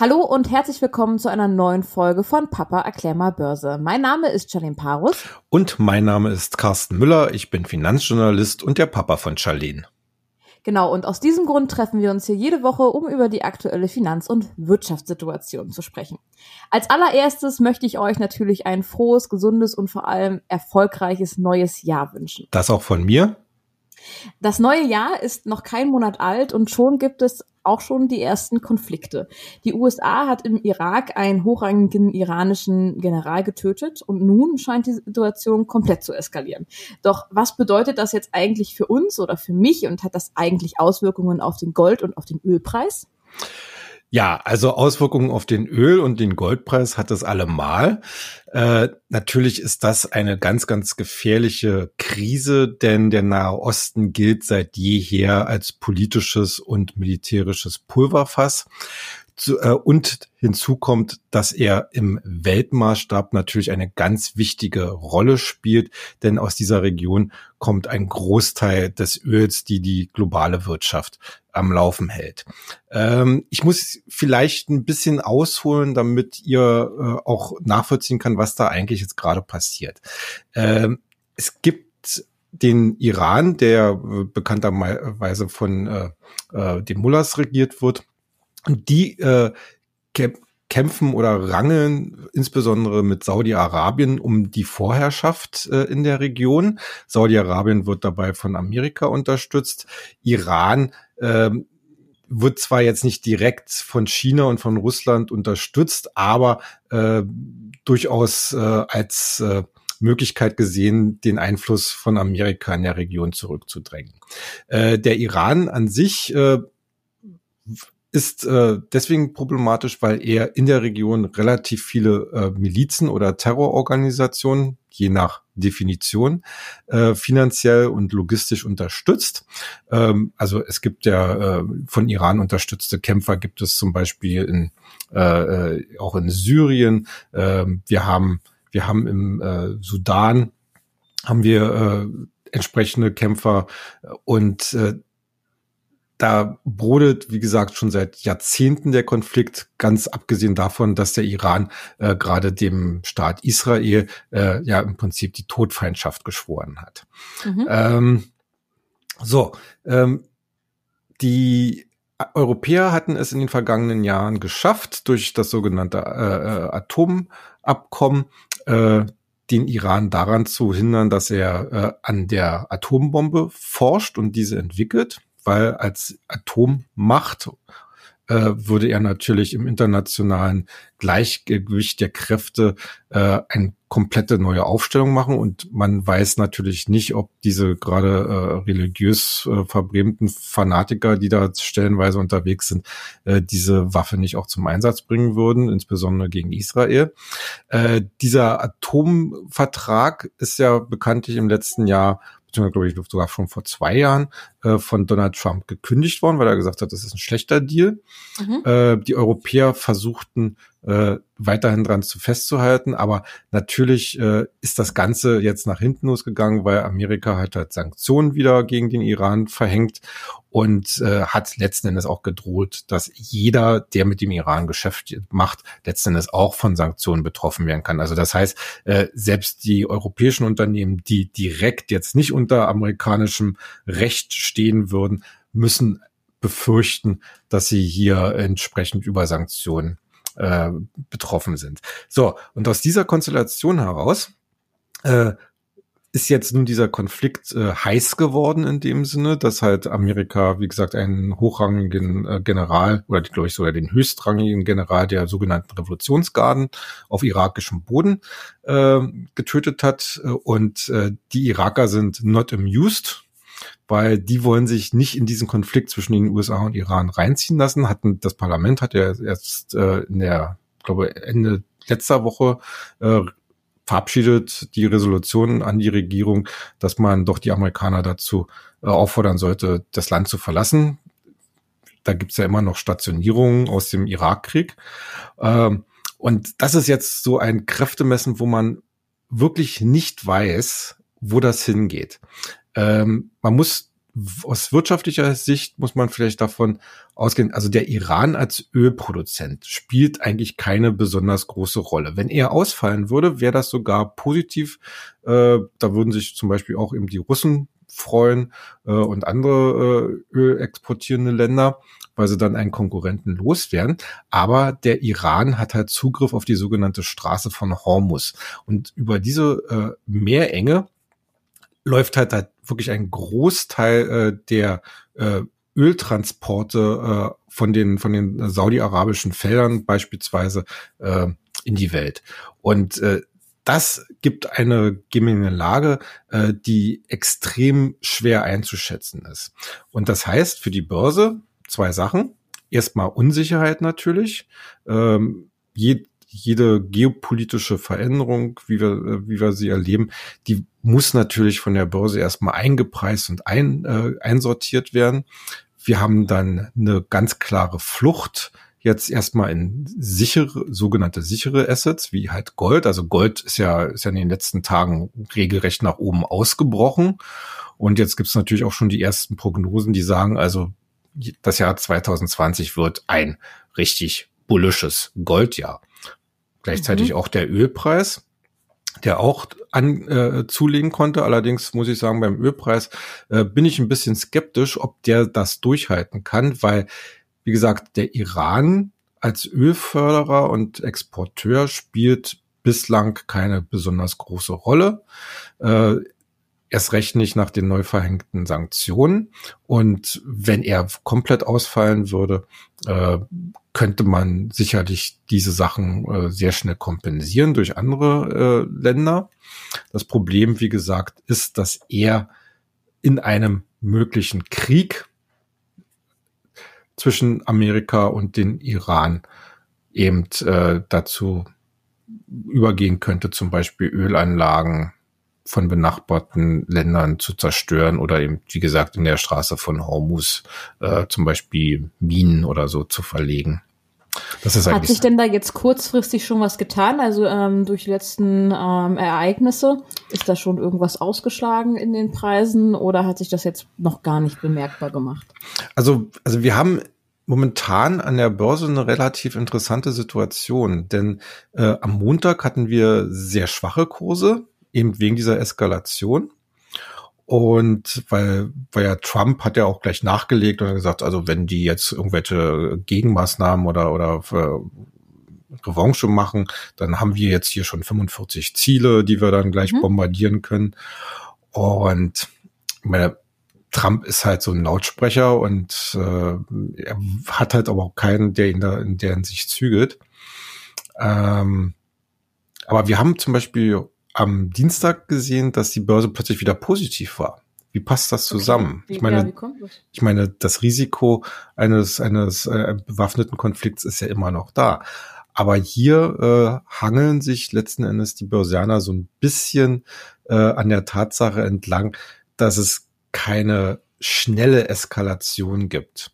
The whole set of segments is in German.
Hallo und herzlich willkommen zu einer neuen Folge von Papa erklär mal Börse. Mein Name ist Charlene Parus. Und mein Name ist Carsten Müller. Ich bin Finanzjournalist und der Papa von Charlene. Genau, und aus diesem Grund treffen wir uns hier jede Woche, um über die aktuelle Finanz- und Wirtschaftssituation zu sprechen. Als allererstes möchte ich euch natürlich ein frohes, gesundes und vor allem erfolgreiches neues Jahr wünschen. Das auch von mir? Das neue Jahr ist noch kein Monat alt und schon gibt es auch schon die ersten Konflikte. Die USA hat im Irak einen hochrangigen iranischen General getötet und nun scheint die Situation komplett zu eskalieren. Doch was bedeutet das jetzt eigentlich für uns oder für mich und hat das eigentlich Auswirkungen auf den Gold- und auf den Ölpreis? Ja, also Auswirkungen auf den Öl- und den Goldpreis hat es allemal. Äh, natürlich ist das eine ganz, ganz gefährliche Krise, denn der Nahe Osten gilt seit jeher als politisches und militärisches Pulverfass. Zu, äh, und hinzu kommt, dass er im Weltmaßstab natürlich eine ganz wichtige Rolle spielt, denn aus dieser Region kommt ein Großteil des Öls, die die globale Wirtschaft am Laufen hält. Ähm, ich muss vielleicht ein bisschen ausholen, damit ihr äh, auch nachvollziehen kann, was da eigentlich jetzt gerade passiert. Ähm, es gibt den Iran, der äh, bekannterweise von äh, äh, den Mullahs regiert wird die äh, kämpfen oder rangeln insbesondere mit Saudi-Arabien um die Vorherrschaft äh, in der Region. Saudi-Arabien wird dabei von Amerika unterstützt. Iran äh, wird zwar jetzt nicht direkt von China und von Russland unterstützt, aber äh, durchaus äh, als äh, Möglichkeit gesehen, den Einfluss von Amerika in der Region zurückzudrängen. Äh, der Iran an sich äh, ist äh, deswegen problematisch, weil er in der Region relativ viele äh, Milizen oder Terrororganisationen, je nach Definition, äh, finanziell und logistisch unterstützt. Ähm, also es gibt ja äh, von Iran unterstützte Kämpfer, gibt es zum Beispiel in, äh, äh auch in Syrien. Äh, wir haben wir haben im äh, Sudan haben wir äh, entsprechende Kämpfer und äh, da brodelt, wie gesagt, schon seit Jahrzehnten der Konflikt, ganz abgesehen davon, dass der Iran äh, gerade dem Staat Israel äh, ja im Prinzip die Todfeindschaft geschworen hat. Mhm. Ähm, so, ähm, die Europäer hatten es in den vergangenen Jahren geschafft, durch das sogenannte äh, äh Atomabkommen äh, den Iran daran zu hindern, dass er äh, an der Atombombe forscht und diese entwickelt weil als Atommacht äh, würde er natürlich im internationalen Gleichgewicht der Kräfte äh, eine komplette neue Aufstellung machen und man weiß natürlich nicht, ob diese gerade äh, religiös äh, verbrämten Fanatiker, die da stellenweise unterwegs sind, äh, diese Waffe nicht auch zum Einsatz bringen würden, insbesondere gegen Israel. Äh, dieser Atomvertrag ist ja bekanntlich im letzten Jahr beziehungsweise glaube ich sogar schon vor zwei Jahren äh, von Donald Trump gekündigt worden, weil er gesagt hat, das ist ein schlechter Deal. Mhm. Äh, die Europäer versuchten äh, weiterhin dran zu festzuhalten, aber natürlich äh, ist das Ganze jetzt nach hinten losgegangen, weil Amerika hat halt Sanktionen wieder gegen den Iran verhängt und äh, hat letzten Endes auch gedroht, dass jeder, der mit dem Iran Geschäft macht, letzten Endes auch von Sanktionen betroffen werden kann. Also das heißt, äh, selbst die europäischen Unternehmen, die direkt jetzt nicht unter amerikanischem Recht stehen würden, müssen befürchten, dass sie hier entsprechend über Sanktionen äh, betroffen sind. So, und aus dieser Konstellation heraus äh, ist jetzt nun dieser Konflikt äh, heiß geworden in dem Sinne, dass halt Amerika, wie gesagt, einen hochrangigen äh, General oder glaube ich sogar den höchstrangigen General der sogenannten Revolutionsgarden auf irakischem Boden äh, getötet hat. Und äh, die Iraker sind not amused, weil die wollen sich nicht in diesen Konflikt zwischen den USA und Iran reinziehen lassen. Hatten das Parlament hat ja erst äh, in der, glaube Ende letzter Woche äh, verabschiedet die Resolution an die Regierung, dass man doch die Amerikaner dazu äh, auffordern sollte, das Land zu verlassen. Da gibt's ja immer noch Stationierungen aus dem Irakkrieg. Ähm, und das ist jetzt so ein Kräftemessen, wo man wirklich nicht weiß, wo das hingeht. Ähm, man muss aus wirtschaftlicher Sicht muss man vielleicht davon ausgehen, also der Iran als Ölproduzent spielt eigentlich keine besonders große Rolle. Wenn er ausfallen würde, wäre das sogar positiv. Äh, da würden sich zum Beispiel auch eben die Russen freuen äh, und andere äh, ölexportierende Länder, weil sie dann einen Konkurrenten loswerden. Aber der Iran hat halt Zugriff auf die sogenannte Straße von Hormus. Und über diese äh, Meerenge läuft halt, halt wirklich ein Großteil äh, der äh, Öltransporte äh, von den von den saudi-arabischen Feldern beispielsweise äh, in die Welt. Und äh, das gibt eine Gemengelage, äh, die extrem schwer einzuschätzen ist. Und das heißt für die Börse zwei Sachen. Erstmal Unsicherheit natürlich. Ähm, jede geopolitische Veränderung, wie wir, wie wir sie erleben, die muss natürlich von der Börse erstmal eingepreist und ein, äh, einsortiert werden. Wir haben dann eine ganz klare Flucht jetzt erstmal in sichere, sogenannte sichere Assets, wie halt Gold. Also Gold ist ja, ist ja in den letzten Tagen regelrecht nach oben ausgebrochen. Und jetzt gibt es natürlich auch schon die ersten Prognosen, die sagen, also das Jahr 2020 wird ein richtig bullisches Goldjahr. Gleichzeitig mhm. auch der Ölpreis der auch an, äh, zulegen konnte. Allerdings muss ich sagen, beim Ölpreis äh, bin ich ein bisschen skeptisch, ob der das durchhalten kann, weil, wie gesagt, der Iran als Ölförderer und Exporteur spielt bislang keine besonders große Rolle. Äh, erst recht nicht nach den neu verhängten Sanktionen. Und wenn er komplett ausfallen würde, äh, könnte man sicherlich diese Sachen äh, sehr schnell kompensieren durch andere äh, Länder. Das Problem, wie gesagt, ist, dass er in einem möglichen Krieg zwischen Amerika und den Iran eben äh, dazu übergehen könnte, zum Beispiel Ölanlagen von benachbarten Ländern zu zerstören oder eben, wie gesagt, in der Straße von Hormuz äh, zum Beispiel Minen oder so zu verlegen. Das ist Hat sich denn da jetzt kurzfristig schon was getan? Also ähm, durch die letzten ähm, Ereignisse ist da schon irgendwas ausgeschlagen in den Preisen oder hat sich das jetzt noch gar nicht bemerkbar gemacht? Also, also wir haben momentan an der Börse eine relativ interessante Situation, denn äh, am Montag hatten wir sehr schwache Kurse eben wegen dieser Eskalation. Und weil, weil ja Trump hat ja auch gleich nachgelegt und gesagt, also wenn die jetzt irgendwelche Gegenmaßnahmen oder, oder äh, Revanche machen, dann haben wir jetzt hier schon 45 Ziele, die wir dann gleich mhm. bombardieren können. Und meine, Trump ist halt so ein Lautsprecher und äh, er hat halt aber auch keinen, der ihn da in der Hinsicht zügelt. Ähm, aber wir haben zum Beispiel am Dienstag gesehen, dass die Börse plötzlich wieder positiv war. Wie passt das zusammen? Okay. Ich meine, ja, ich meine, das Risiko eines eines äh, bewaffneten Konflikts ist ja immer noch da. Aber hier äh, hangeln sich letzten Endes die Börsianer so ein bisschen äh, an der Tatsache entlang, dass es keine schnelle Eskalation gibt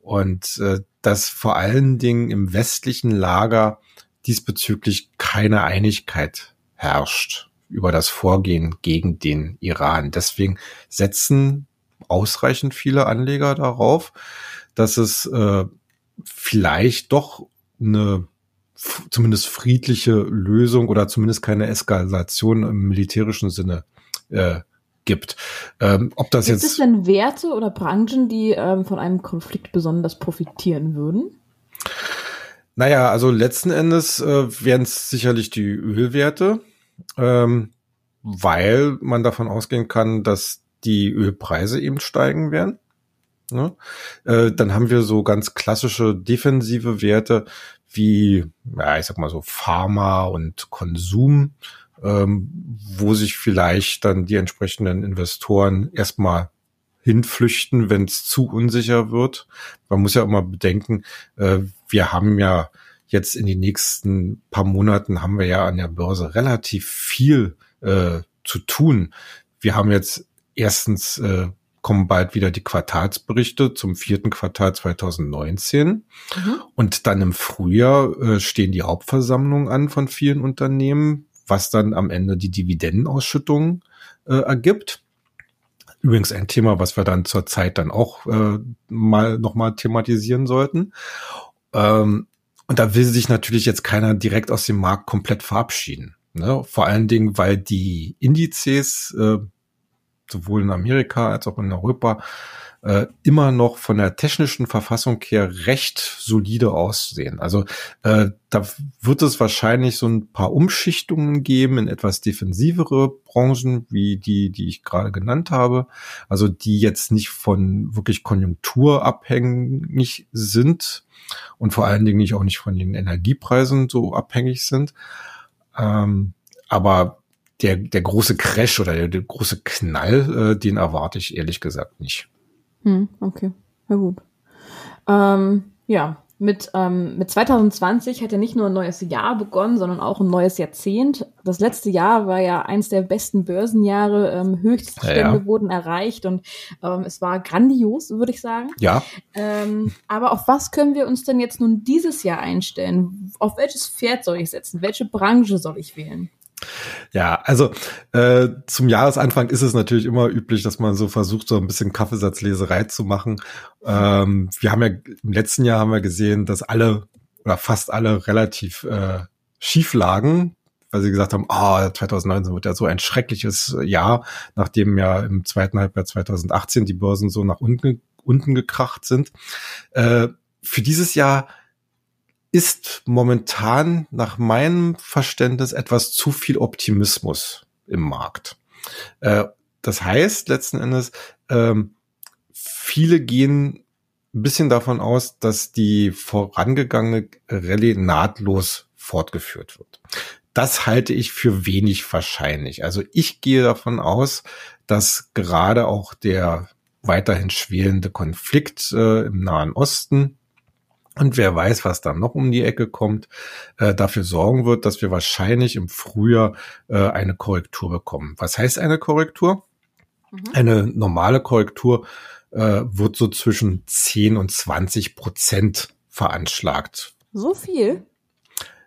und äh, dass vor allen Dingen im westlichen Lager diesbezüglich keine Einigkeit herrscht über das Vorgehen gegen den Iran. Deswegen setzen ausreichend viele Anleger darauf, dass es äh, vielleicht doch eine zumindest friedliche Lösung oder zumindest keine Eskalation im militärischen Sinne äh, gibt. Ähm, ob das gibt jetzt es denn Werte oder Branchen, die ähm, von einem Konflikt besonders profitieren würden? Naja, also letzten Endes äh, wären es sicherlich die Ölwerte, ähm, weil man davon ausgehen kann, dass die Ölpreise eben steigen werden. Ne? Äh, dann haben wir so ganz klassische defensive Werte wie, ja, ich sag mal so Pharma und Konsum, ähm, wo sich vielleicht dann die entsprechenden Investoren erstmal hinflüchten, wenn es zu unsicher wird. Man muss ja immer bedenken, äh, wir haben ja jetzt in den nächsten paar Monaten haben wir ja an der Börse relativ viel äh, zu tun. Wir haben jetzt erstens äh, kommen bald wieder die Quartalsberichte zum vierten Quartal 2019. Mhm. Und dann im Frühjahr äh, stehen die Hauptversammlungen an von vielen Unternehmen, was dann am Ende die Dividendenausschüttung äh, ergibt. Übrigens ein Thema, was wir dann zur Zeit dann auch äh, mal nochmal thematisieren sollten. Ähm, und da will sich natürlich jetzt keiner direkt aus dem Markt komplett verabschieden. Ne? Vor allen Dingen, weil die Indizes äh, sowohl in Amerika als auch in Europa äh, immer noch von der technischen Verfassung her recht solide aussehen. Also äh, da wird es wahrscheinlich so ein paar Umschichtungen geben in etwas defensivere Branchen, wie die, die ich gerade genannt habe. Also die jetzt nicht von wirklich konjunkturabhängig sind und vor allen Dingen nicht auch nicht von den Energiepreisen so abhängig sind. Ähm, aber der, der große Crash oder der, der große Knall, äh, den erwarte ich ehrlich gesagt nicht. Hm, okay, na gut. Ähm, ja, mit, ähm, mit 2020 hat ja nicht nur ein neues Jahr begonnen, sondern auch ein neues Jahrzehnt. Das letzte Jahr war ja eins der besten Börsenjahre. Ähm, Höchststände ja, wurden erreicht und ähm, es war grandios, würde ich sagen. Ja. Ähm, aber auf was können wir uns denn jetzt nun dieses Jahr einstellen? Auf welches Pferd soll ich setzen? Welche Branche soll ich wählen? Ja, also äh, zum Jahresanfang ist es natürlich immer üblich, dass man so versucht, so ein bisschen Kaffeesatzleserei zu machen. Ähm, wir haben ja im letzten Jahr haben wir gesehen, dass alle oder fast alle relativ äh, schief lagen, weil sie gesagt haben, ah, oh, 2019 wird ja so ein schreckliches Jahr, nachdem ja im zweiten Halbjahr 2018 die Börsen so nach unten, unten gekracht sind. Äh, für dieses Jahr ist momentan nach meinem Verständnis etwas zu viel Optimismus im Markt. Äh, das heißt letzten Endes, ähm, viele gehen ein bisschen davon aus, dass die vorangegangene Rallye nahtlos fortgeführt wird. Das halte ich für wenig wahrscheinlich. Also ich gehe davon aus, dass gerade auch der weiterhin schwelende Konflikt äh, im Nahen Osten und wer weiß, was da noch um die Ecke kommt, äh, dafür sorgen wird, dass wir wahrscheinlich im Frühjahr äh, eine Korrektur bekommen. Was heißt eine Korrektur? Mhm. Eine normale Korrektur äh, wird so zwischen 10 und 20 Prozent veranschlagt. So viel?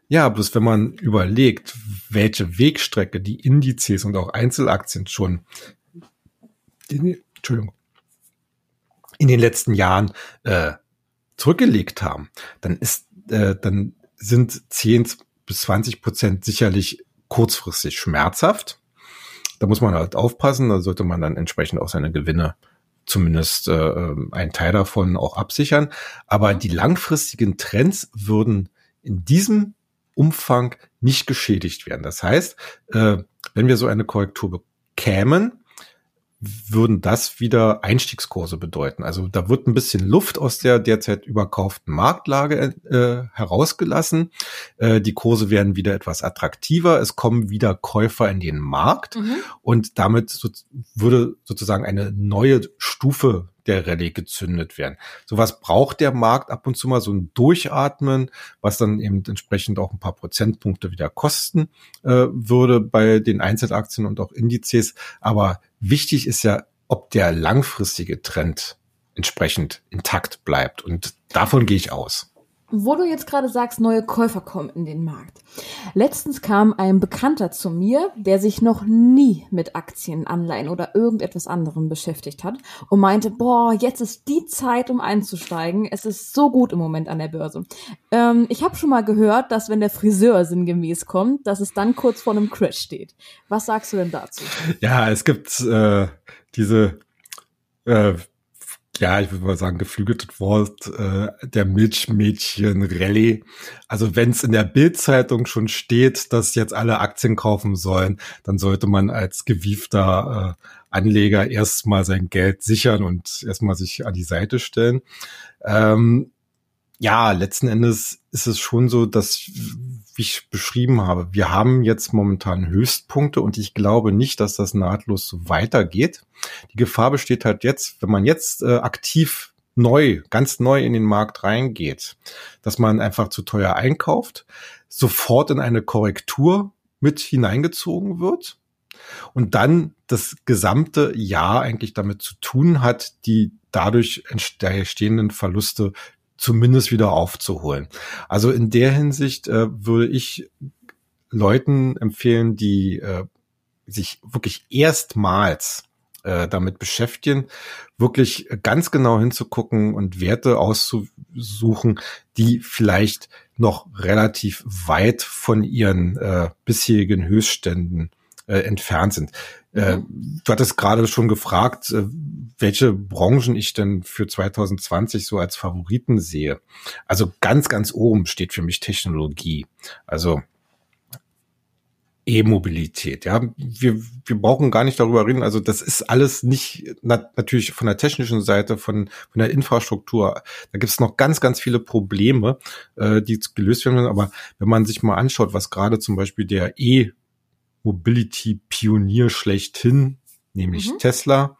Ja, bloß wenn man überlegt, welche Wegstrecke die Indizes und auch Einzelaktien schon in, Entschuldigung, in den letzten Jahren äh, zurückgelegt haben, dann ist, äh, dann sind 10 bis 20 Prozent sicherlich kurzfristig schmerzhaft. Da muss man halt aufpassen, da sollte man dann entsprechend auch seine Gewinne zumindest äh, ähm, einen Teil davon auch absichern. Aber die langfristigen Trends würden in diesem Umfang nicht geschädigt werden. Das heißt, äh, wenn wir so eine Korrektur bekämen, würden das wieder Einstiegskurse bedeuten. Also da wird ein bisschen Luft aus der derzeit überkauften Marktlage äh, herausgelassen. Äh, die Kurse werden wieder etwas attraktiver. Es kommen wieder Käufer in den Markt mhm. und damit so, würde sozusagen eine neue Stufe der Rallye gezündet werden. Sowas braucht der Markt ab und zu mal so ein Durchatmen, was dann eben entsprechend auch ein paar Prozentpunkte wieder kosten äh, würde bei den Einzelaktien und auch Indizes. Aber wichtig ist ja, ob der langfristige Trend entsprechend intakt bleibt. Und davon gehe ich aus. Wo du jetzt gerade sagst, neue Käufer kommen in den Markt. Letztens kam ein Bekannter zu mir, der sich noch nie mit Aktien, Anleihen oder irgendetwas anderem beschäftigt hat und meinte, boah, jetzt ist die Zeit, um einzusteigen. Es ist so gut im Moment an der Börse. Ähm, ich habe schon mal gehört, dass wenn der Friseur sinngemäß kommt, dass es dann kurz vor einem Crash steht. Was sagst du denn dazu? Ja, es gibt äh, diese äh, ja, ich würde mal sagen, geflügeltes Wort äh, der Milchmädchen-Rallye. Also wenn es in der Bildzeitung schon steht, dass jetzt alle Aktien kaufen sollen, dann sollte man als gewiefter äh, Anleger erstmal sein Geld sichern und erstmal sich an die Seite stellen. Ähm, ja, letzten Endes ist es schon so, dass, wie ich beschrieben habe, wir haben jetzt momentan Höchstpunkte und ich glaube nicht, dass das nahtlos weitergeht. Die Gefahr besteht halt jetzt, wenn man jetzt äh, aktiv neu, ganz neu in den Markt reingeht, dass man einfach zu teuer einkauft, sofort in eine Korrektur mit hineingezogen wird und dann das gesamte Jahr eigentlich damit zu tun hat, die dadurch entstehenden Verluste zumindest wieder aufzuholen. Also in der Hinsicht äh, würde ich Leuten empfehlen, die äh, sich wirklich erstmals äh, damit beschäftigen, wirklich ganz genau hinzugucken und Werte auszusuchen, die vielleicht noch relativ weit von ihren äh, bisherigen Höchstständen äh, entfernt sind. Äh, mhm. du hattest gerade schon gefragt, äh, welche Branchen ich denn für 2020 so als Favoriten sehe. Also ganz, ganz oben steht für mich Technologie. Also E-Mobilität. Ja, wir, wir brauchen gar nicht darüber reden. Also das ist alles nicht na, natürlich von der technischen Seite, von, von der Infrastruktur. Da gibt es noch ganz, ganz viele Probleme, äh, die gelöst werden. Aber wenn man sich mal anschaut, was gerade zum Beispiel der E-Mobility-Pionier schlechthin nämlich mhm. Tesla,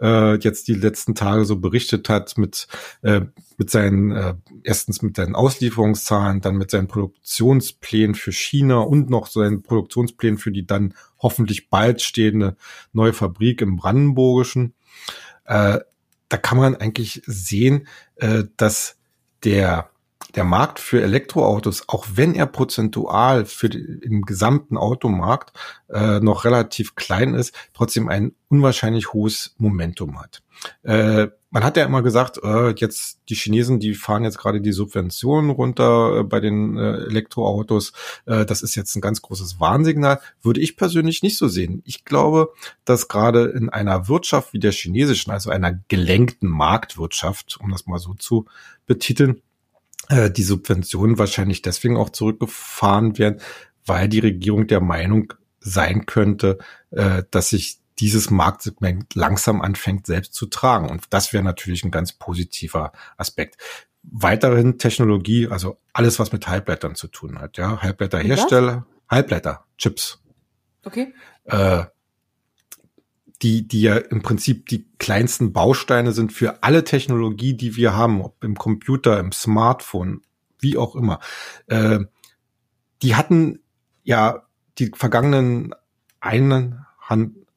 äh, jetzt die letzten Tage so berichtet hat mit, äh, mit seinen, äh, erstens mit seinen Auslieferungszahlen, dann mit seinen Produktionsplänen für China und noch seinen Produktionsplänen für die dann hoffentlich bald stehende neue Fabrik im Brandenburgischen. Äh, da kann man eigentlich sehen, äh, dass der der Markt für Elektroautos, auch wenn er prozentual für den gesamten Automarkt äh, noch relativ klein ist, trotzdem ein unwahrscheinlich hohes Momentum hat. Äh, man hat ja immer gesagt, äh, jetzt die Chinesen, die fahren jetzt gerade die Subventionen runter äh, bei den äh, Elektroautos. Äh, das ist jetzt ein ganz großes Warnsignal. Würde ich persönlich nicht so sehen. Ich glaube, dass gerade in einer Wirtschaft wie der chinesischen, also einer gelenkten Marktwirtschaft, um das mal so zu betiteln, äh, die Subventionen wahrscheinlich deswegen auch zurückgefahren werden, weil die Regierung der Meinung sein könnte, äh, dass sich dieses Marktsegment langsam anfängt selbst zu tragen. Und das wäre natürlich ein ganz positiver Aspekt. Weiterhin Technologie, also alles, was mit Halbleitern zu tun hat. Ja, Halbleiterhersteller, Halbleiter, Chips. Okay. Äh, die, die ja im Prinzip die kleinsten Bausteine sind für alle Technologie, die wir haben, ob im Computer, im Smartphone, wie auch immer. Äh, die hatten ja die vergangenen einen,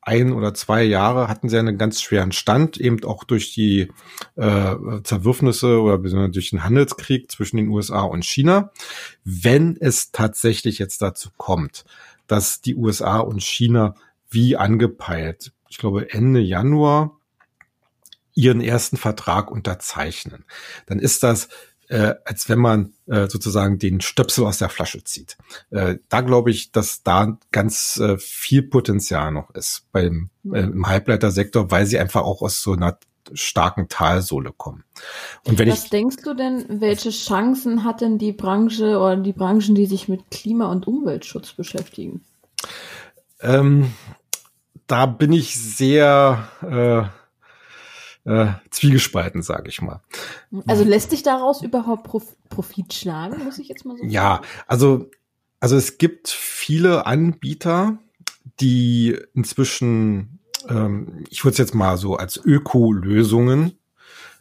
ein oder zwei Jahre hatten sie einen ganz schweren Stand, eben auch durch die äh, Zerwürfnisse oder besonders durch den Handelskrieg zwischen den USA und China. Wenn es tatsächlich jetzt dazu kommt, dass die USA und China wie angepeilt ich glaube, Ende Januar ihren ersten Vertrag unterzeichnen, dann ist das äh, als wenn man äh, sozusagen den Stöpsel aus der Flasche zieht. Äh, da glaube ich, dass da ganz äh, viel Potenzial noch ist beim äh, im Halbleitersektor, weil sie einfach auch aus so einer starken Talsohle kommen. Und wenn Was ich, denkst du denn, welche Chancen hat denn die Branche oder die Branchen, die sich mit Klima- und Umweltschutz beschäftigen? Ähm, da bin ich sehr äh, äh, zwiegespalten, sage ich mal. Also lässt sich daraus überhaupt Prof Profit schlagen, muss ich jetzt mal so sagen? Ja, also, also es gibt viele Anbieter, die inzwischen, ähm, ich würde es jetzt mal so als Öko-Lösungen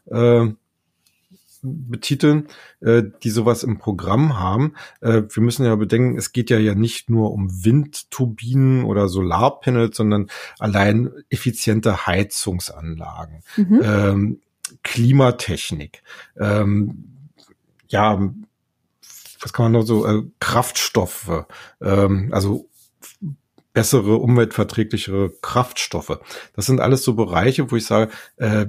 äh, betiteln, äh, die sowas im Programm haben. Äh, wir müssen ja bedenken, es geht ja ja nicht nur um Windturbinen oder Solarpanels, sondern allein effiziente Heizungsanlagen, mhm. ähm, Klimatechnik, ähm, ja, was kann man noch so, äh, Kraftstoffe, ähm, also bessere, umweltverträglichere Kraftstoffe. Das sind alles so Bereiche, wo ich sage, äh,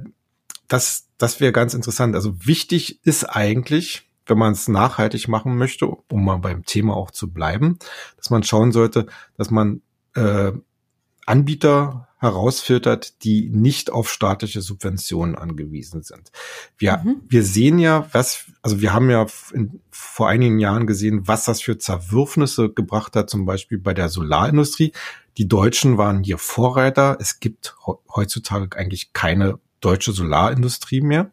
das, das wäre ganz interessant. Also wichtig ist eigentlich, wenn man es nachhaltig machen möchte, um mal beim Thema auch zu bleiben, dass man schauen sollte, dass man äh, Anbieter herausfiltert, die nicht auf staatliche Subventionen angewiesen sind. Wir, mhm. wir sehen ja, was, also wir haben ja in, vor einigen Jahren gesehen, was das für Zerwürfnisse gebracht hat, zum Beispiel bei der Solarindustrie. Die Deutschen waren hier Vorreiter. Es gibt heutzutage eigentlich keine deutsche Solarindustrie mehr,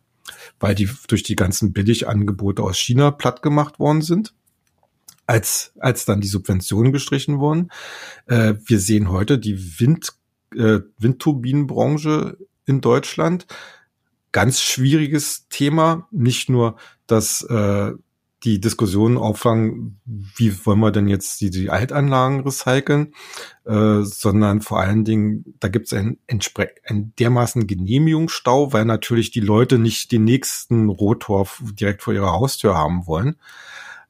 weil die durch die ganzen Billigangebote aus China platt gemacht worden sind als, als dann die Subventionen gestrichen wurden. Äh, wir sehen heute die Wind, äh, Windturbinenbranche in Deutschland. Ganz schwieriges Thema. Nicht nur, dass äh, die Diskussion auffangen, wie wollen wir denn jetzt die, die Altanlagen recyceln, äh, sondern vor allen Dingen, da gibt es einen, einen dermaßen Genehmigungsstau, weil natürlich die Leute nicht den nächsten Rotor direkt vor ihrer Haustür haben wollen.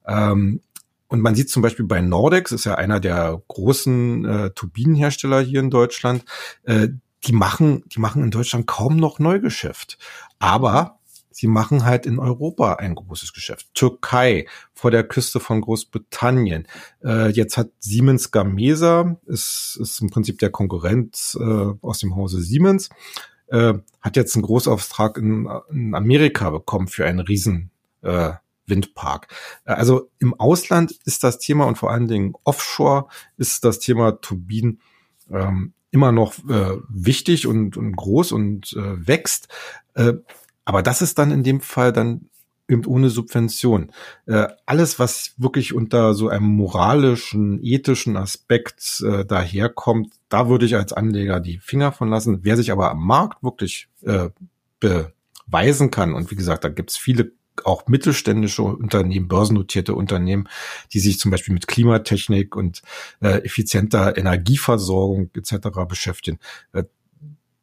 Ähm, und man sieht zum Beispiel bei Nordex, ist ja einer der großen äh, Turbinenhersteller hier in Deutschland, äh, die machen, die machen in Deutschland kaum noch Neugeschäft. Aber sie machen halt in Europa ein großes Geschäft. Türkei, vor der Küste von Großbritannien. Äh, jetzt hat Siemens Gamesa, ist, ist im Prinzip der Konkurrent äh, aus dem Hause Siemens, äh, hat jetzt einen Großauftrag in, in Amerika bekommen für einen riesen äh, Windpark. Äh, also im Ausland ist das Thema und vor allen Dingen offshore ist das Thema Turbinen ähm, immer noch äh, wichtig und, und groß und äh, wächst. Äh, aber das ist dann in dem Fall dann eben ohne Subvention. Äh, alles, was wirklich unter so einem moralischen, ethischen Aspekt äh, daherkommt, da würde ich als Anleger die Finger von lassen. Wer sich aber am Markt wirklich äh, beweisen kann, und wie gesagt, da gibt's viele auch mittelständische Unternehmen, börsennotierte Unternehmen, die sich zum Beispiel mit Klimatechnik und äh, effizienter Energieversorgung etc. beschäftigen. Äh,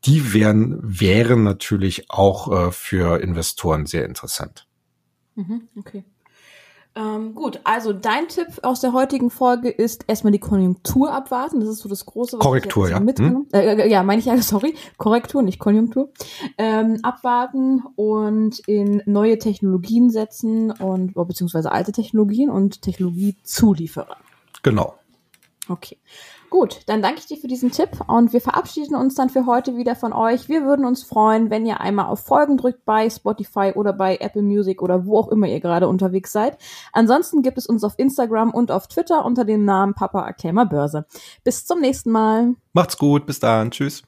die wären, wären natürlich auch äh, für Investoren sehr interessant. Mhm, okay. Ähm, gut, also dein Tipp aus der heutigen Folge ist erstmal die Konjunktur abwarten. Das ist so das große. Was Korrektur, ja. Hm? Äh, äh, ja, meine ich ja, sorry. Korrektur, nicht Konjunktur. Ähm, abwarten und in neue Technologien setzen und beziehungsweise alte Technologien und Technologiezulieferer. Genau. Okay. Gut, dann danke ich dir für diesen Tipp und wir verabschieden uns dann für heute wieder von euch. Wir würden uns freuen, wenn ihr einmal auf Folgen drückt bei Spotify oder bei Apple Music oder wo auch immer ihr gerade unterwegs seid. Ansonsten gibt es uns auf Instagram und auf Twitter unter dem Namen Papa Erklämer Börse. Bis zum nächsten Mal. Macht's gut, bis dann, tschüss.